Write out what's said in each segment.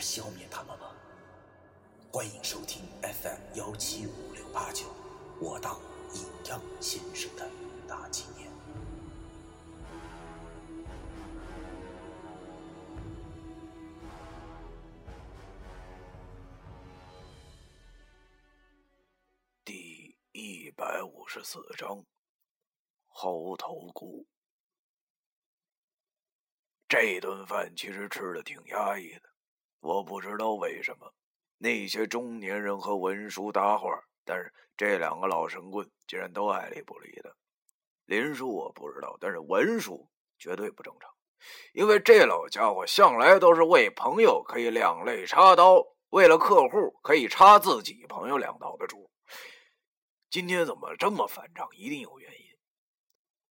消灭他们吗？欢迎收听 FM 幺七五六八九，我当阴阳先生的大纪念。第一百五十四章，猴头菇。这顿饭其实吃的挺压抑的，我不知道为什么那些中年人和文叔搭话，但是这两个老神棍竟然都爱理不理的。林叔我不知道，但是文叔绝对不正常，因为这老家伙向来都是为朋友可以两肋插刀，为了客户可以插自己朋友两刀的主。今天怎么这么反常？一定有原因。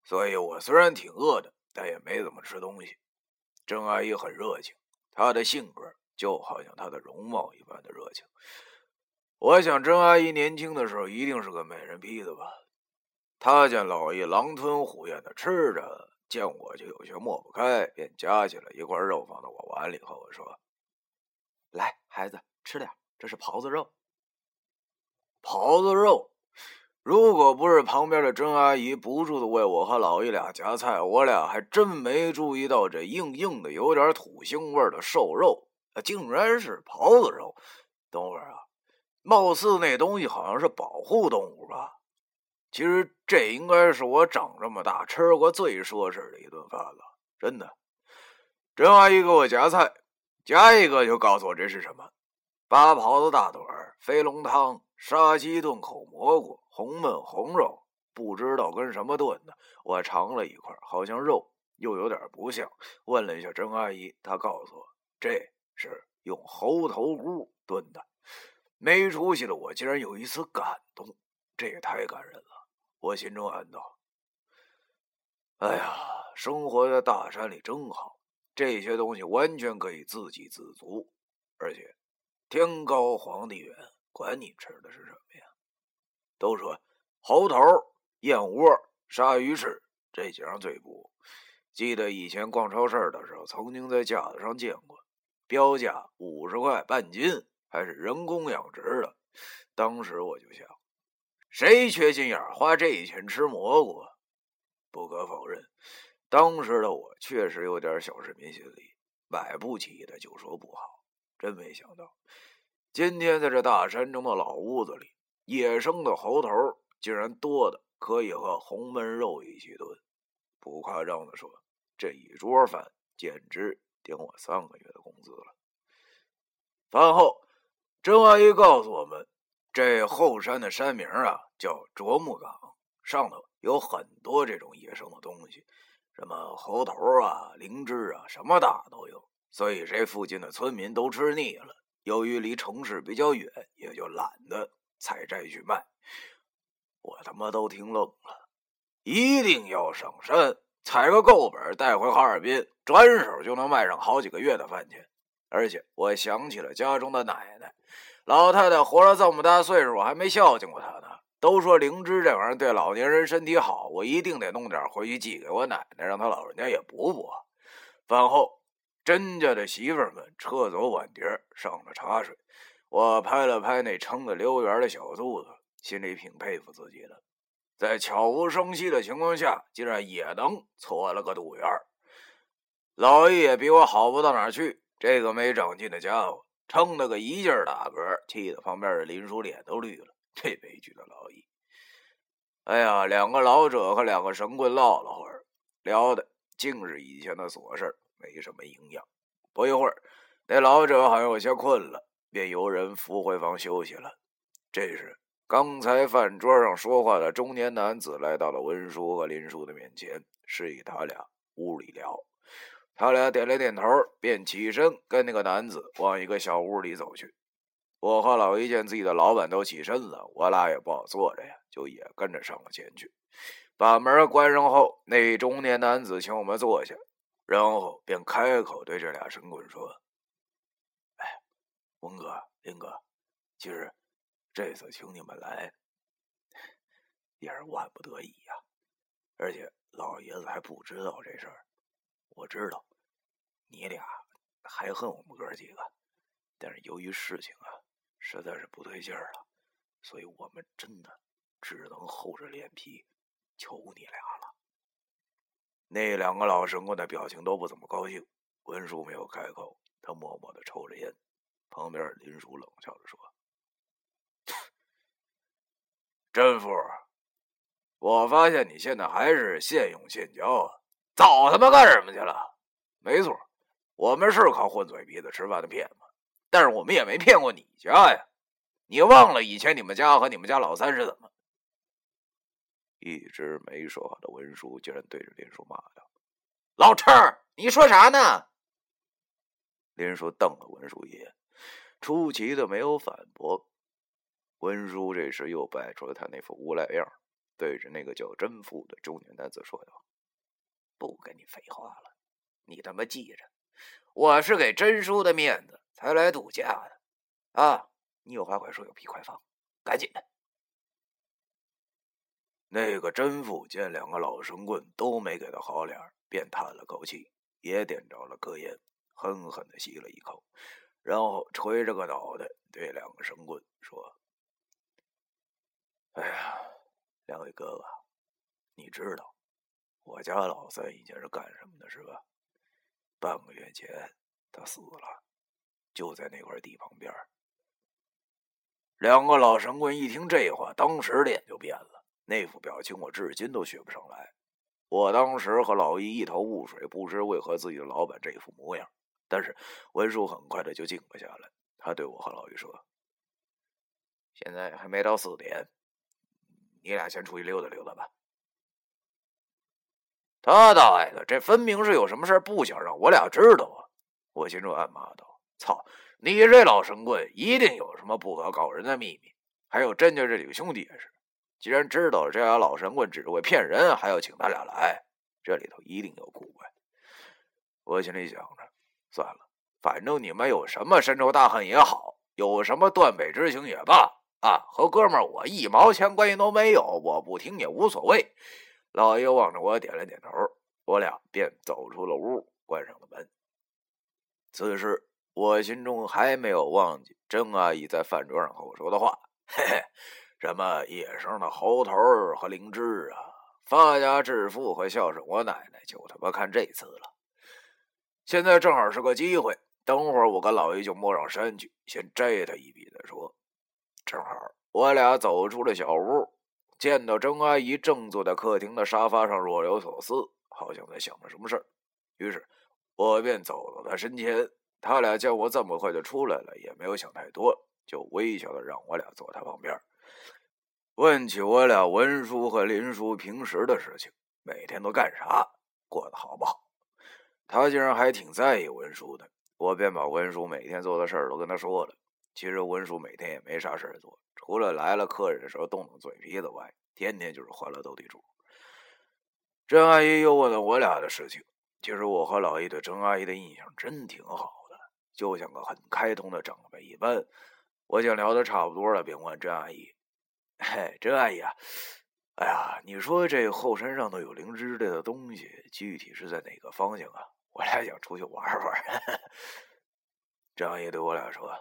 所以我虽然挺饿的，但也没怎么吃东西。郑阿姨很热情，她的性格就好像她的容貌一般的热情。我想郑阿姨年轻的时候一定是个美人坯子吧。她见老易狼吞虎咽的吃着，见我就有些抹不开，便夹起了一块肉放到我碗里，和我说：“来，孩子，吃点，这是狍子肉。”狍子肉。如果不是旁边的甄阿姨不住的为我和老易俩夹菜，我俩还真没注意到这硬硬的、有点土腥味的瘦肉，竟然是狍子肉。等会儿啊，貌似那东西好像是保护动物吧？其实这应该是我长这么大吃过最奢侈的一顿饭了，真的。甄阿姨给我夹菜，夹一个就告诉我这是什么：八狍子大腿、飞龙汤、沙鸡炖口蘑菇。红焖红肉，不知道跟什么炖的。我尝了一块，好像肉，又有点不像。问了一下甄阿姨，她告诉我这是用猴头菇炖的。没出息的我竟然有一丝感动，这也太感人了。我心中暗道：“哎呀，生活在大山里真好，这些东西完全可以自给自足，而且天高皇帝远，管你吃的是什么呀。”都说猴头、燕窝、鲨鱼翅这几样最补。记得以前逛超市的时候，曾经在架子上见过，标价五十块半斤，还是人工养殖的。当时我就想，谁缺心眼花这钱吃蘑菇？不可否认，当时的我确实有点小市民心理，买不起的就说不好。真没想到，今天在这大山中的老屋子里。野生的猴头竟然多的可以和红焖肉一起炖，不夸张的说，这一桌饭简直顶我三个月的工资了。饭后，甄阿姨告诉我们，这后山的山名啊叫啄木岗，上头有很多这种野生的东西，什么猴头啊、灵芝啊，什么大都有。所以这附近的村民都吃腻了，由于离城市比较远，也就懒得。采摘去卖，我他妈都听愣了。一定要上山采个够本带回哈尔滨，转手就能卖上好几个月的饭钱。而且我想起了家中的奶奶，老太太活了这么大岁数，我还没孝敬过她呢。都说灵芝这玩意儿对老年人身体好，我一定得弄点回去寄给我奶奶，让她老人家也补补。饭后，甄家的媳妇们撤走碗碟，上了茶水。我拍了拍那撑得溜圆的小肚子，心里挺佩服自己的，在悄无声息的情况下，竟然也能搓了个肚圆老易也比我好不到哪儿去，这个没长进的家伙撑得个一劲打嗝，气得旁边的林叔脸都绿了。这悲剧的老易，哎呀，两个老者和两个神棍唠了会儿，聊的竟是以前的琐事没什么营养。不一会儿，那老者好像有些困了。便由人扶回房休息了。这时，刚才饭桌上说话的中年男子来到了温叔和林叔的面前，示意他俩屋里聊。他俩点了点头，便起身跟那个男子往一个小屋里走去。我和老一见自己的老板都起身了，我俩也不好坐着呀，就也跟着上了前去。把门关上后，那中年男子请我们坐下，然后便开口对这俩神棍说：“哎，文哥、林哥，其实这次请你们来，也是万不得已呀。而且老爷子还不知道这事儿，我知道你俩还恨我们哥几个，但是由于事情啊。”实在是不对劲儿了，所以我们真的只能厚着脸皮求你俩了。那两个老神棍的表情都不怎么高兴。文叔没有开口，他默默的抽着烟。旁边林叔冷笑着说：“真富，我发现你现在还是现用现交啊，早他妈干什么去了？没错，我们是靠混嘴皮子吃饭的骗子。”但是我们也没骗过你家呀，你忘了以前你们家和你们家老三是怎么？一直没说话的文叔竟然对着林叔骂道：“老陈你说啥呢？”林叔瞪了文叔一眼，出奇的没有反驳。文叔这时又摆出了他那副无赖样，对着那个叫真富的中年男子说道：“不跟你废话了，你他妈记着，我是给真叔的面子。”才来度假的，啊！你有话快说，有屁快放，赶紧的。那个真富见两个老神棍都没给他好脸，便叹了口气，也点着了颗烟，狠狠的吸了一口，然后垂着个脑袋对两个神棍说：“哎呀，两位哥哥，你知道我家老三以前是干什么的，是吧？半个月前他死了。”就在那块地旁边。两个老神棍一听这话，当时脸就变了，那副表情我至今都学不上来。我当时和老易一头雾水，不知为何自己的老板这副模样。但是文叔很快的就静了下来，他对我和老易说：“现在还没到四点，你俩先出去溜达溜达吧。”他大爷的，这分明是有什么事不想让我俩知道啊！我心中暗骂道。操！你这老神棍一定有什么不可告人的秘密。还有甄家这几个兄弟也是，既然知道这俩老神棍只会骗人，还要请他俩来，这里头一定有古怪。我心里想着，算了，反正你们有什么深仇大恨也好，有什么断背之情也罢，啊，和哥们儿我一毛钱关系都没有，我不听也无所谓。老爷望着我点了点头，我俩便走出了屋，关上了门。此时。我心中还没有忘记郑阿姨在饭桌上和我说的话，嘿嘿，什么野生的猴头和灵芝啊，发家致富和孝顺我奶奶，就他妈看这次了。现在正好是个机会，等会儿我跟老爷就摸上山去，先摘他一笔再说。正好我俩走出了小屋，见到郑阿姨正坐在客厅的沙发上若有所思，好像在想着什么事儿。于是，我便走到她身前。他俩见我这么快就出来了，也没有想太多，就微笑的让我俩坐他旁边，问起我俩文叔和林叔平时的事情，每天都干啥，过得好不好。他竟然还挺在意文叔的，我便把文叔每天做的事儿都跟他说了。其实文叔每天也没啥事儿做，除了来了客人的时候动动嘴皮子外，天天就是欢乐斗地主。郑阿姨又问了我俩的事情，其实我和老姨对郑阿姨的印象真挺好的。就像个很开通的长辈一般，我想聊的差不多了，便问甄阿姨：“嘿，甄阿姨啊，哎呀，你说这后山上头有灵芝类的东西，具体是在哪个方向啊？我俩想出去玩玩。”甄阿姨对我俩说：“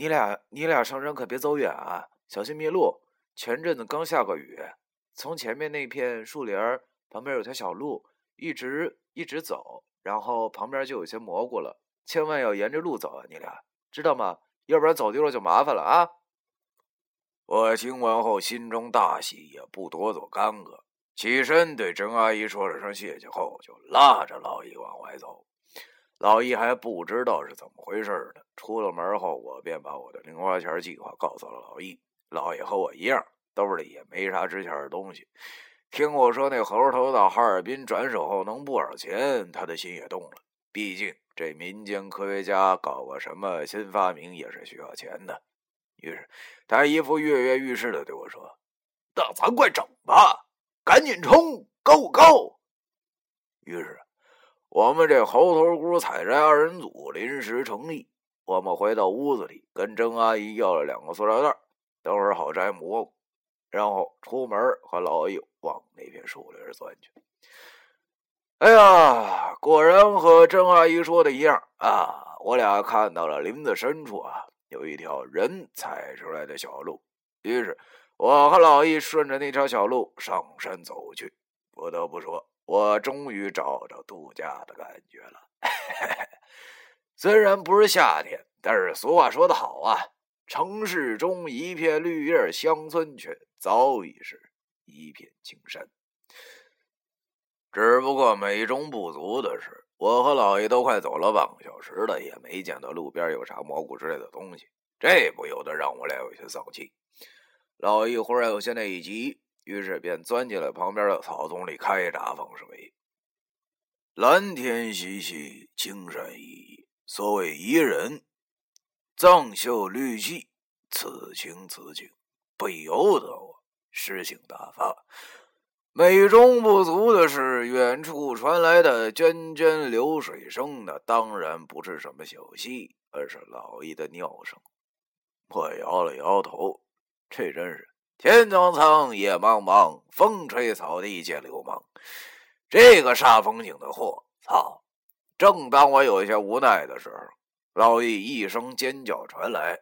你俩，你俩上山可别走远啊，小心迷路。前阵子刚下过雨，从前面那片树林旁边有条小路，一直一直走，然后旁边就有些蘑菇了。”千万要沿着路走啊，你俩知道吗？要不然走丢了就麻烦了啊！我听完后心中大喜，也不多做干戈，起身对甄阿姨说了声谢谢后，就拉着老易往外走。老易还不知道是怎么回事呢。出了门后，我便把我的零花钱计划告诉了老易。老易和我一样，兜里也没啥值钱的东西，听我说那猴头到哈尔滨转手后能不少钱，他的心也动了。毕竟这民间科学家搞个什么新发明也是需要钱的。于是他一副跃跃欲试的对我说：“那咱快整吧，赶紧冲，Go Go！” 于是我们这猴头菇采摘二人组临时成立。我们回到屋子里，跟郑阿姨要了两个塑料袋，等会儿好摘蘑菇。然后出门和老易往那片树林钻去。哎呀，果然和郑阿姨说的一样啊！我俩看到了林子深处啊，有一条人踩出来的小路。于是，我和老易顺着那条小路上山走去。不得不说，我终于找着度假的感觉了。虽然不是夏天，但是俗话说得好啊。城市中一片绿叶，乡村却早已是一片青山。只不过美中不足的是，我和老爷都快走了半个小时了，也没见到路边有啥蘑菇之类的东西，这不由得让我俩有些丧气。老爷忽然有些内急，于是便钻进了旁边的草丛里开闸放水。蓝天习习，青山依依，所谓宜人。藏秀绿气，此情此景，不由得我诗性大发。美中不足的是，远处传来的涓涓流水声，那当然不是什么小溪，而是老易的尿声。我摇了摇头，这真是天苍苍，野茫茫，风吹草低见流氓。这个煞风景的货，操！正当我有些无奈的时候。老易一声尖叫传来，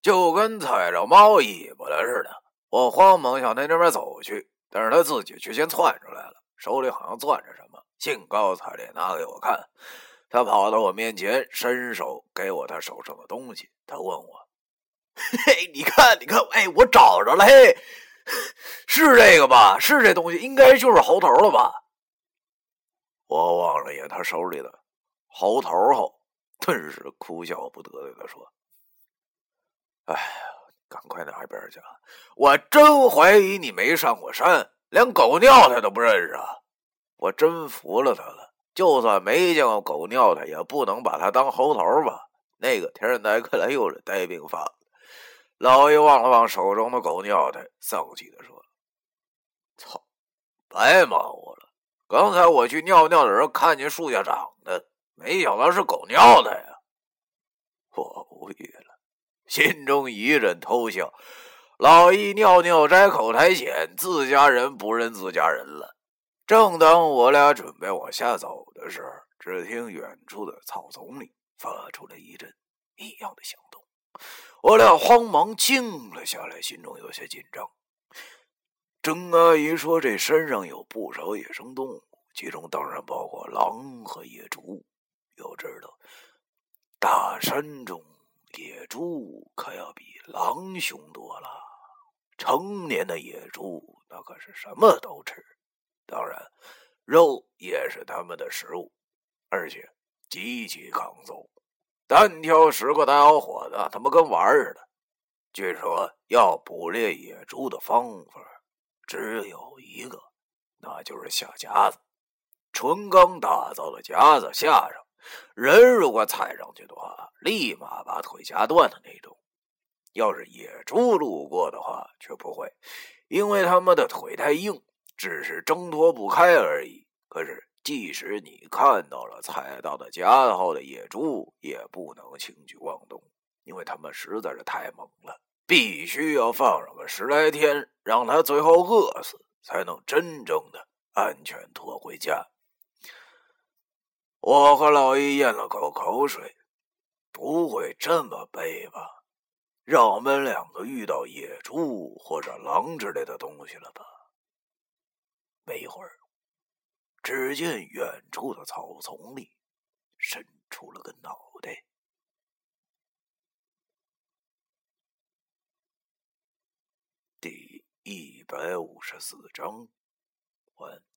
就跟踩着猫尾巴了似的。我慌忙向他那边走去，但是他自己却先窜出来了，手里好像攥着什么，兴高采烈拿给我看。他跑到我面前，伸手给我他手上的东西。他问我：“ 嘿，你看，你看，哎，我找着了，嘿，是这个吧？是这东西，应该就是猴头了吧？”我望了眼他手里的猴头后。顿时哭笑不得的说：“哎呀，赶快拿一边去！我真怀疑你没上过山，连狗尿他都不认识！我真服了他了。就算没见过狗尿他，也不能把他当猴头吧？那个天台看来又是呆病发。”老爷望了望手中的狗尿袋，丧气的说：“操，白忙活了！刚才我去尿尿的时候，看见树下长的。”没想到是狗尿的呀！我无语了，心中一阵偷笑。老易尿尿摘口苔藓，自家人不认自家人了。正当我俩准备往下走的时候，只听远处的草丛里发出了一阵异样的响动。我俩慌忙静了下来，心中有些紧张。郑阿姨说：“这山上有不少野生动物，其中当然包括狼和野猪。”要知道，大山中野猪可要比狼凶多了。成年的野猪那可是什么都吃，当然，肉也是他们的食物，而且极其抗揍。单挑十个大小伙子，他妈跟玩似的。据说要捕猎野猪的方法只有一个，那就是下夹子，纯钢打造的夹子下上。人如果踩上去的话，立马把腿夹断的那种。要是野猪路过的话，却不会，因为他们的腿太硬，只是挣脱不开而已。可是，即使你看到了踩到的夹子后的野猪，也不能轻举妄动，因为他们实在是太猛了，必须要放上个十来天，让他最后饿死，才能真正的安全拖回家。我和老易咽了口口水，不会这么背吧？让我们两个遇到野猪或者狼之类的东西了吧？没一会儿，只见远处的草丛里伸出了个脑袋。第一百五十四章完。